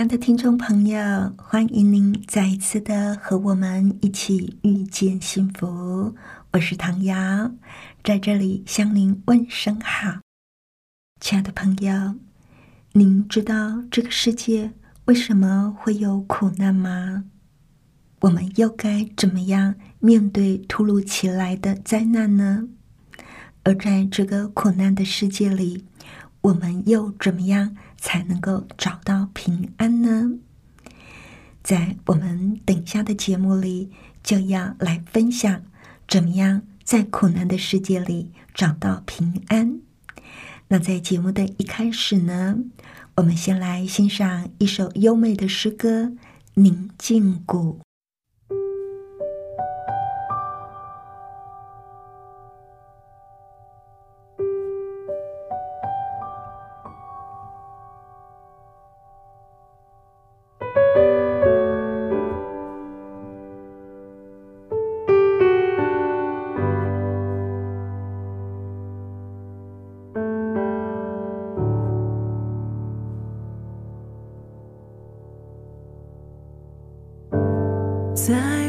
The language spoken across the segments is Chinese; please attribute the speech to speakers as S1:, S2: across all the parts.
S1: 亲爱的听众朋友，欢迎您再一次的和我们一起遇见幸福。我是唐瑶，在这里向您问声好。亲爱的朋友，您知道这个世界为什么会有苦难吗？我们又该怎么样面对突如其来的灾难呢？而在这个苦难的世界里，我们又怎么样才能够找到平安呢？在我们等下的节目里，就要来分享怎么样在苦难的世界里找到平安。那在节目的一开始呢，我们先来欣赏一首优美的诗歌《宁静谷》。
S2: 在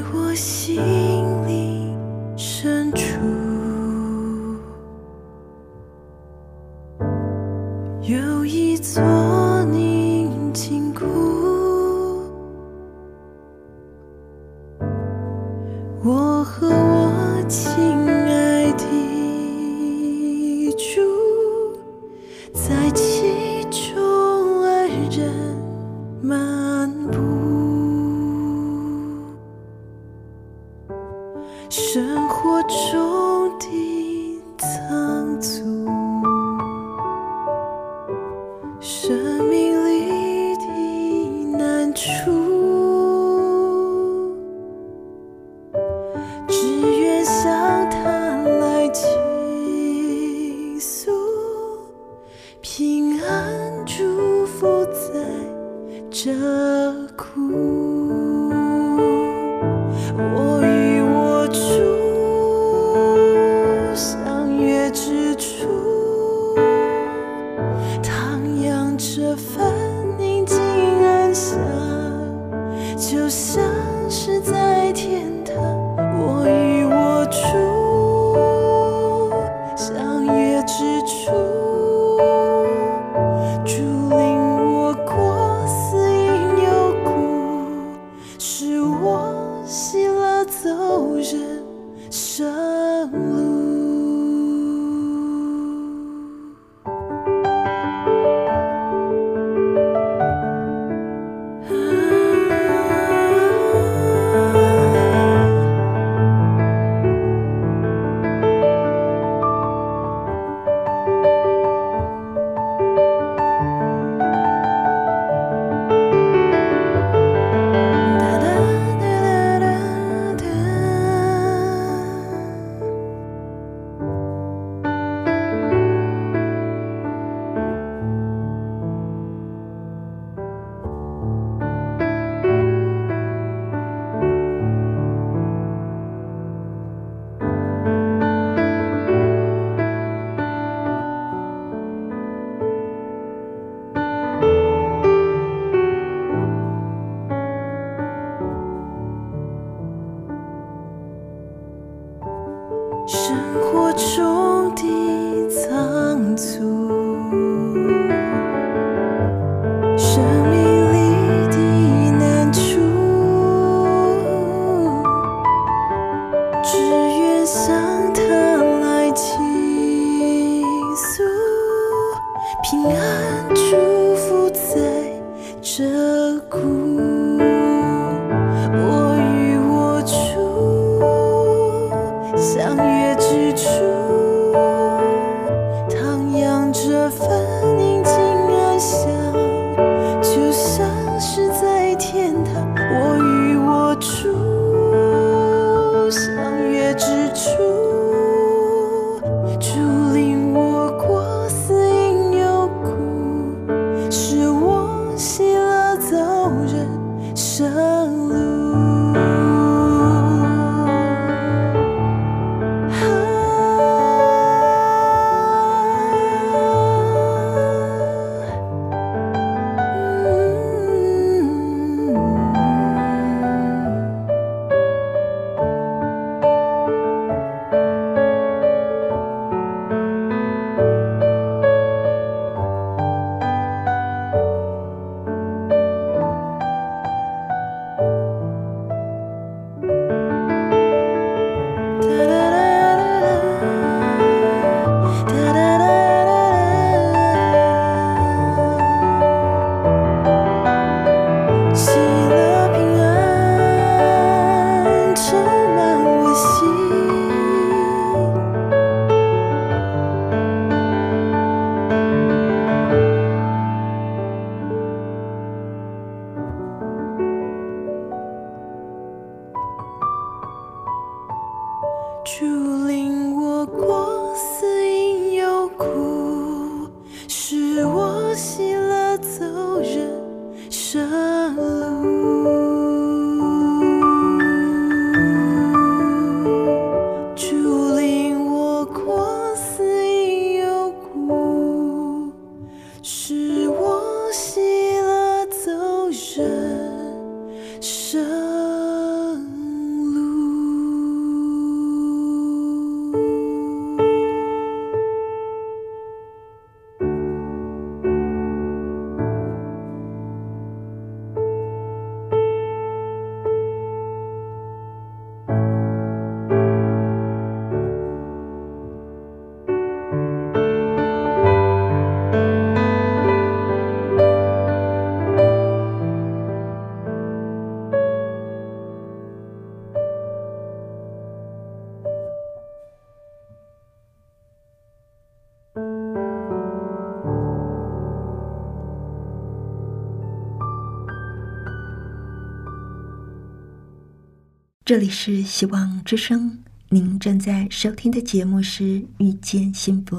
S1: 这里是希望之声，您正在收听的节目是《遇见幸福》，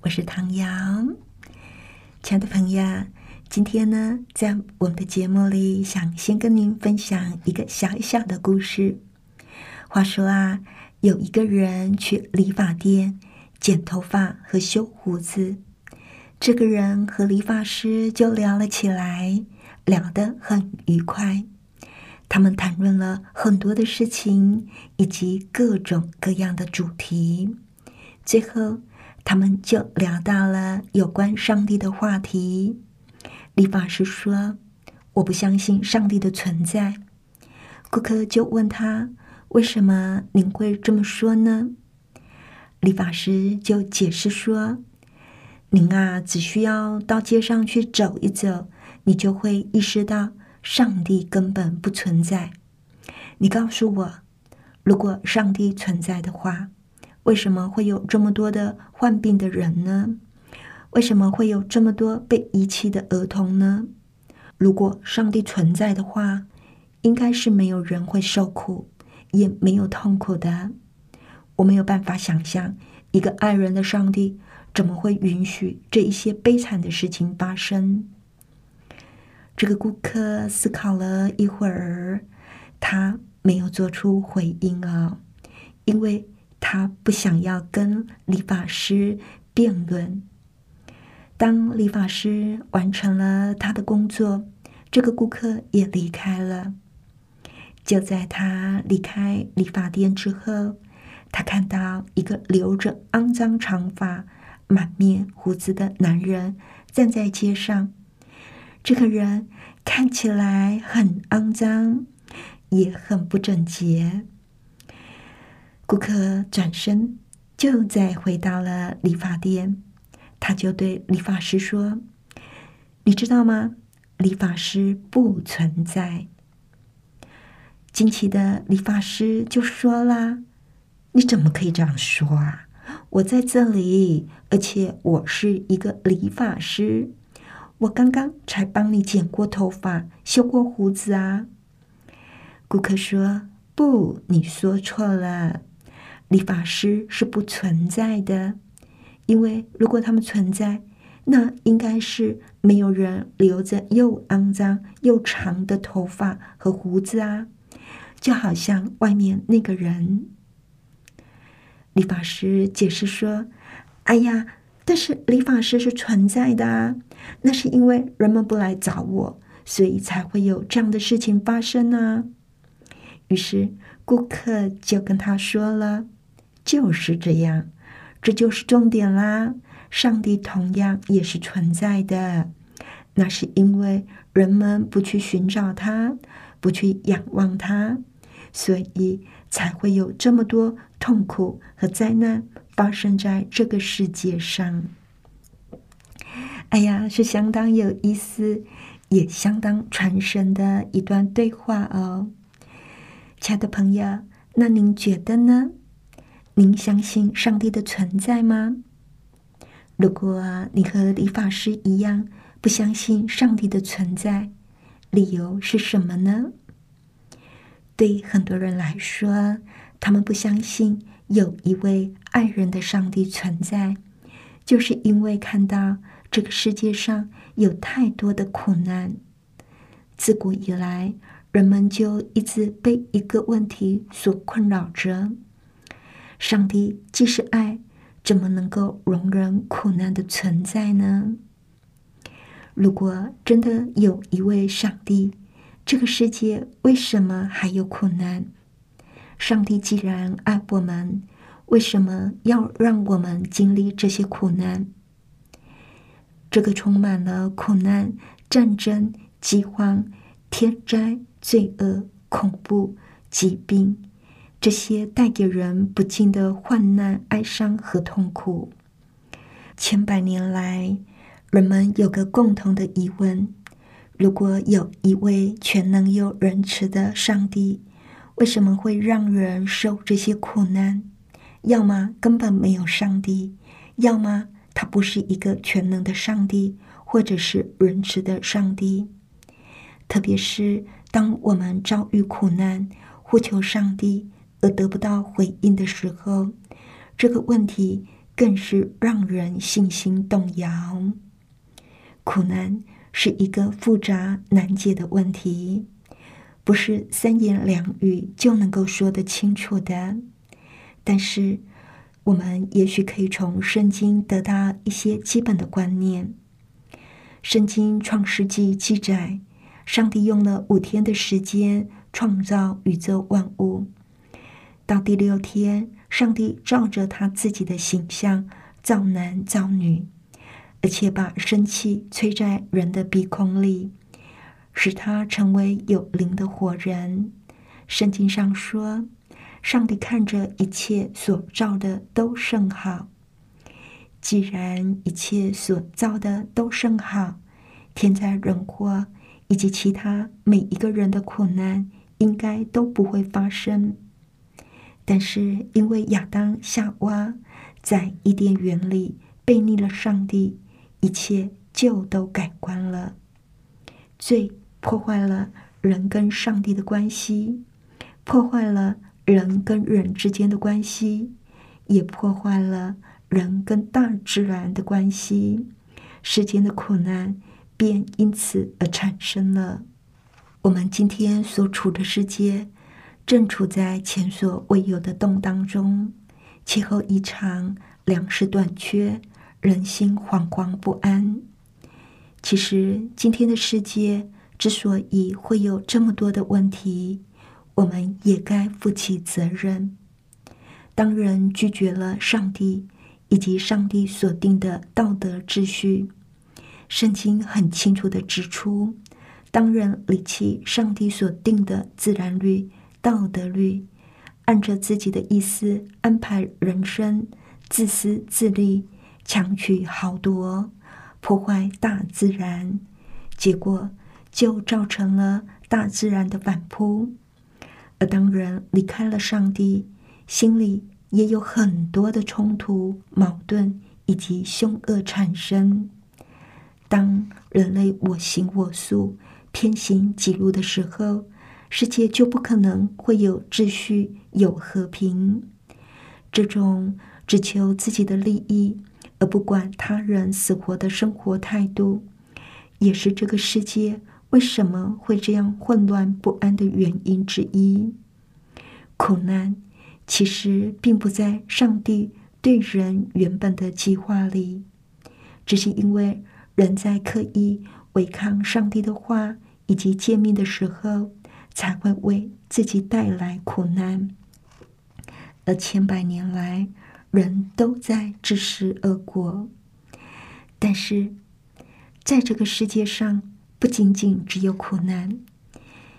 S1: 我是唐瑶。亲爱的朋友，今天呢，在我们的节目里，想先跟您分享一个小小的故事。话说啊，有一个人去理发店剪头发和修胡子，这个人和理发师就聊了起来，聊得很愉快。他们谈论了很多的事情，以及各种各样的主题。最后，他们就聊到了有关上帝的话题。理发师说：“我不相信上帝的存在。”顾客就问他：“为什么您会这么说呢？”理发师就解释说：“您啊，只需要到街上去走一走，你就会意识到。”上帝根本不存在。你告诉我，如果上帝存在的话，为什么会有这么多的患病的人呢？为什么会有这么多被遗弃的儿童呢？如果上帝存在的话，应该是没有人会受苦，也没有痛苦的。我没有办法想象，一个爱人的上帝怎么会允许这一些悲惨的事情发生。这个顾客思考了一会儿，他没有做出回应啊，因为他不想要跟理发师辩论。当理发师完成了他的工作，这个顾客也离开了。就在他离开理发店之后，他看到一个留着肮脏长发、满面胡子的男人站在街上。这个人看起来很肮脏，也很不整洁。顾客转身就再回到了理发店，他就对理发师说：“你知道吗？理发师不存在。”惊奇的理发师就说啦：“你怎么可以这样说啊？我在这里，而且我是一个理发师。”我刚刚才帮你剪过头发、修过胡子啊！顾客说：“不，你说错了，理发师是不存在的。因为如果他们存在，那应该是没有人留着又肮脏又长的头发和胡子啊，就好像外面那个人。”理发师解释说：“哎呀。”但是理发师是存在的啊，那是因为人们不来找我，所以才会有这样的事情发生呢。于是顾客就跟他说了：“就是这样，这就是重点啦。上帝同样也是存在的，那是因为人们不去寻找他，不去仰望他，所以才会有这么多痛苦和灾难。”发生在这个世界上，哎呀，是相当有意思，也相当传神的一段对话哦，亲爱的朋友，那您觉得呢？您相信上帝的存在吗？如果你和理发师一样不相信上帝的存在，理由是什么呢？对很多人来说，他们不相信。有一位爱人的上帝存在，就是因为看到这个世界上有太多的苦难。自古以来，人们就一直被一个问题所困扰着：上帝既是爱，怎么能够容忍苦难的存在呢？如果真的有一位上帝，这个世界为什么还有苦难？上帝既然爱我们，为什么要让我们经历这些苦难？这个充满了苦难、战争、饥荒、天灾、罪恶、恐怖、疾病，这些带给人不尽的患难、哀伤和痛苦。千百年来，人们有个共同的疑问：如果有一位全能又仁慈的上帝，为什么会让人受这些苦难？要么根本没有上帝，要么他不是一个全能的上帝，或者是仁慈的上帝。特别是当我们遭遇苦难，呼求上帝而得不到回应的时候，这个问题更是让人信心动摇。苦难是一个复杂难解的问题，不是三言两语就能够说得清楚的。但是，我们也许可以从圣经得到一些基本的观念。圣经创世纪记载，上帝用了五天的时间创造宇宙万物。到第六天，上帝照着他自己的形象造男造女，而且把生气吹在人的鼻孔里，使他成为有灵的活人。圣经上说。上帝看着一切所造的都甚好。既然一切所造的都甚好，天灾人祸以及其他每一个人的苦难应该都不会发生。但是因为亚当夏娃在伊甸园里背逆了上帝，一切就都改观了。罪破坏了人跟上帝的关系，破坏了。人跟人之间的关系，也破坏了人跟大自然的关系，世间的苦难便因此而产生了。我们今天所处的世界，正处在前所未有的动荡中，气候异常，粮食短缺，人心惶惶不安。其实，今天的世界之所以会有这么多的问题，我们也该负起责任。当人拒绝了上帝以及上帝所定的道德秩序，圣经很清楚的指出：当人离弃上帝所定的自然律、道德律，按着自己的意思安排人生，自私自利，强取豪夺，破坏大自然，结果就造成了大自然的反扑。而当人离开了上帝，心里也有很多的冲突、矛盾以及凶恶产生。当人类我行我素、偏行己路的时候，世界就不可能会有秩序、有和平。这种只求自己的利益而不管他人死活的生活态度，也是这个世界。为什么会这样混乱不安的原因之一？苦难其实并不在上帝对人原本的计划里，只是因为人在刻意违抗上帝的话以及诫命的时候，才会为自己带来苦难。而千百年来，人都在自食恶果。但是，在这个世界上。不仅仅只有苦难，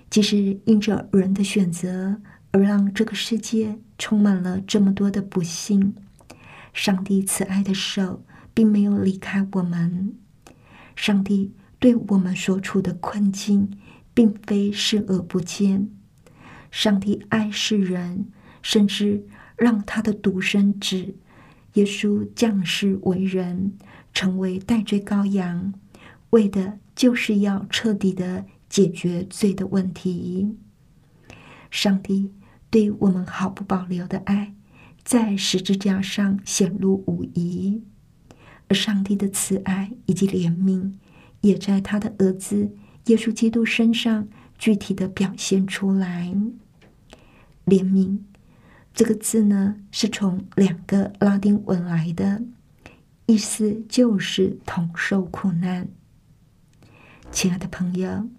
S1: 即使因着人的选择而让这个世界充满了这么多的不幸，上帝慈爱的手并没有离开我们。上帝对我们所处的困境，并非视而不见。上帝爱世人，甚至让他的独生子耶稣降世为人，成为代罪羔羊，为的。就是要彻底的解决罪的问题。上帝对我们毫不保留的爱，在十字架上显露无遗，而上帝的慈爱以及怜悯，也在他的儿子耶稣基督身上具体的表现出来。怜悯这个字呢，是从两个拉丁文来的，意思就是同受苦难。亲爱的朋友，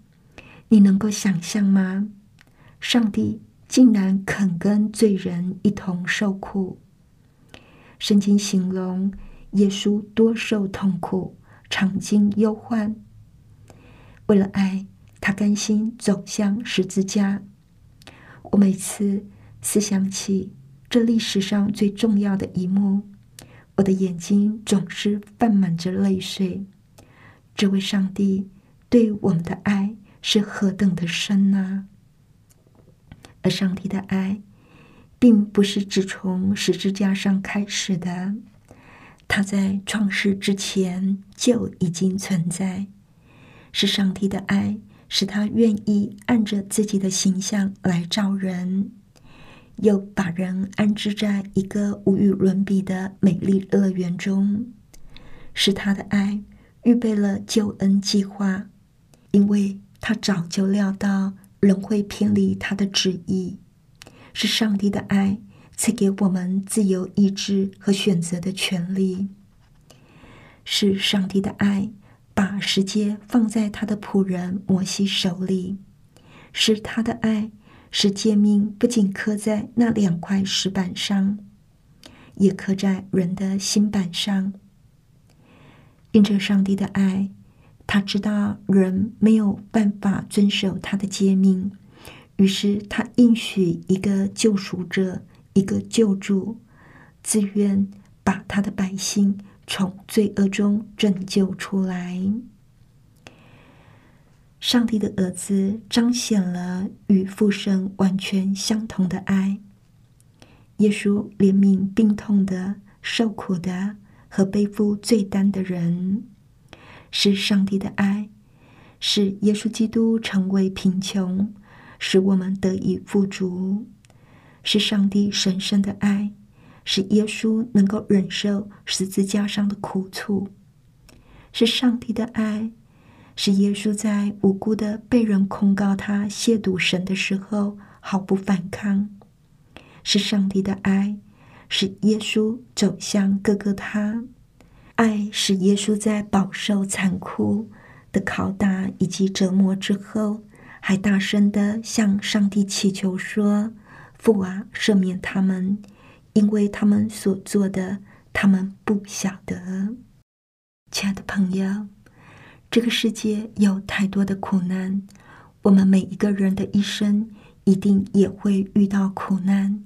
S1: 你能够想象吗？上帝竟然肯跟罪人一同受苦。圣经形容耶稣多受痛苦，常经忧患。为了爱，他甘心走向十字架。我每次思想起这历史上最重要的一幕，我的眼睛总是泛满着泪水。这位上帝。对我们的爱是何等的深呐！而上帝的爱，并不是只从十字架上开始的，他在创世之前就已经存在，是上帝的爱使他愿意按着自己的形象来造人，又把人安置在一个无与伦比的美丽乐园中，是他的爱预备了救恩计划，因为他早就料到人会偏离他的旨意，是上帝的爱。赐给我们自由意志和选择的权利，是上帝的爱把世界放在他的仆人摩西手里，是他的爱使诫命不仅刻在那两块石板上，也刻在人的心板上。因着上帝的爱，他知道人没有办法遵守他的诫命，于是他应许一个救赎者。一个救主自愿把他的百姓从罪恶中拯救出来。上帝的儿子彰显了与父神完全相同的爱。耶稣怜悯病痛的、受苦的和背负罪担的人，是上帝的爱，使耶稣基督成为贫穷，使我们得以富足。是上帝神圣的爱，使耶稣能够忍受十字架上的苦楚；是上帝的爱，使耶稣在无辜的被人控告他亵渎神的时候毫不反抗；是上帝的爱，使耶稣走向各个他；爱使耶稣在饱受残酷的拷打以及折磨之后，还大声的向上帝祈求说。父啊，赦免他们，因为他们所做的，他们不晓得。亲爱的朋友，这个世界有太多的苦难，我们每一个人的一生一定也会遇到苦难。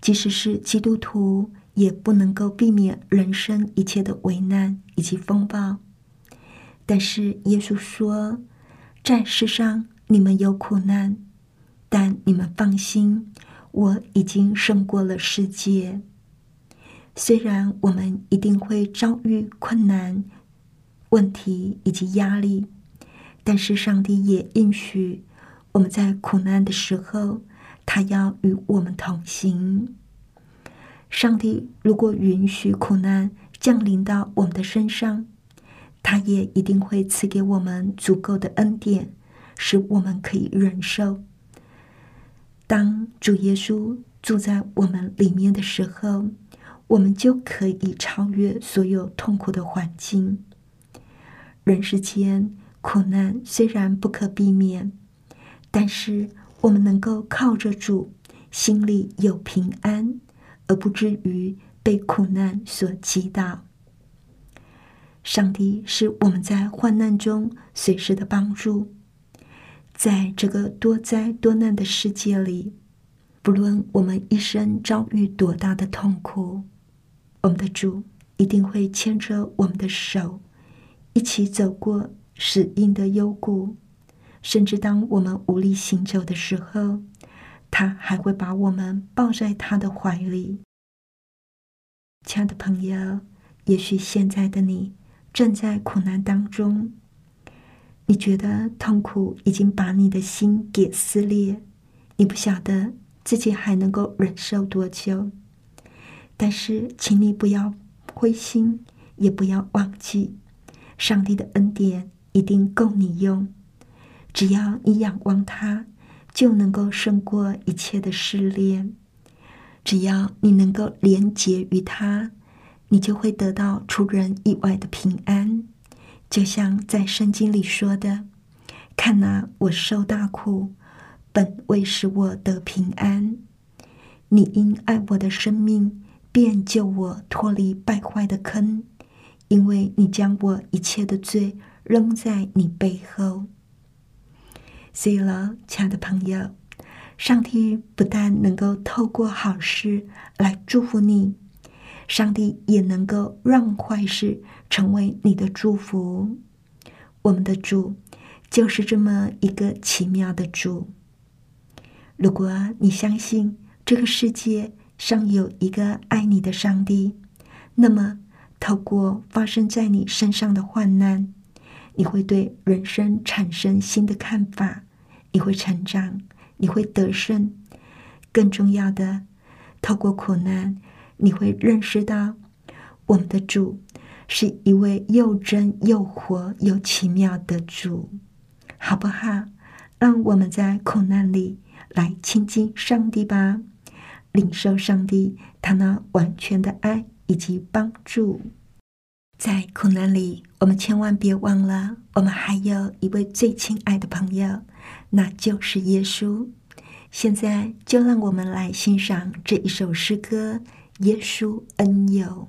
S1: 即使是基督徒，也不能够避免人生一切的危难以及风暴。但是耶稣说，在世上你们有苦难，但你们放心。我已经胜过了世界。虽然我们一定会遭遇困难、问题以及压力，但是上帝也应许我们在苦难的时候，他要与我们同行。上帝如果允许苦难降临到我们的身上，他也一定会赐给我们足够的恩典，使我们可以忍受。当主耶稣住在我们里面的时候，我们就可以超越所有痛苦的环境。人世间苦难虽然不可避免，但是我们能够靠着主，心里有平安，而不至于被苦难所击倒。上帝是我们在患难中随时的帮助。在这个多灾多难的世界里，不论我们一生遭遇多大的痛苦，我们的主一定会牵着我们的手，一起走过死荫的幽谷。甚至当我们无力行走的时候，他还会把我们抱在他的怀里。亲爱的朋友，也许现在的你正在苦难当中。你觉得痛苦已经把你的心给撕裂，你不晓得自己还能够忍受多久。但是，请你不要灰心，也不要忘记，上帝的恩典一定够你用。只要你仰望他，就能够胜过一切的试炼。只要你能够连结于他，你就会得到出人意外的平安。就像在圣经里说的：“看哪，我受大苦，本为使我得平安。你因爱我的生命，便救我脱离败坏的坑，因为你将我一切的罪扔在你背后。”所以了，亲爱的朋友，上帝不但能够透过好事来祝福你。上帝也能够让坏事成为你的祝福。我们的主就是这么一个奇妙的主。如果你相信这个世界上有一个爱你的上帝，那么
S2: 透过发生在你身上的患难，你会对人生产生新的看法，你会成长，你会得胜。更重要的，透过苦难，你会认识到我们的主是一位又真又活又奇妙的主，好不好？让我们在苦难里来亲近上帝吧，领受上帝他那完全的爱。以及帮助，在苦难里，我们千万别忘了，我们还有一位最亲爱的朋友，那就是耶稣。现在就让我们来欣赏这一首诗歌《耶稣恩友》。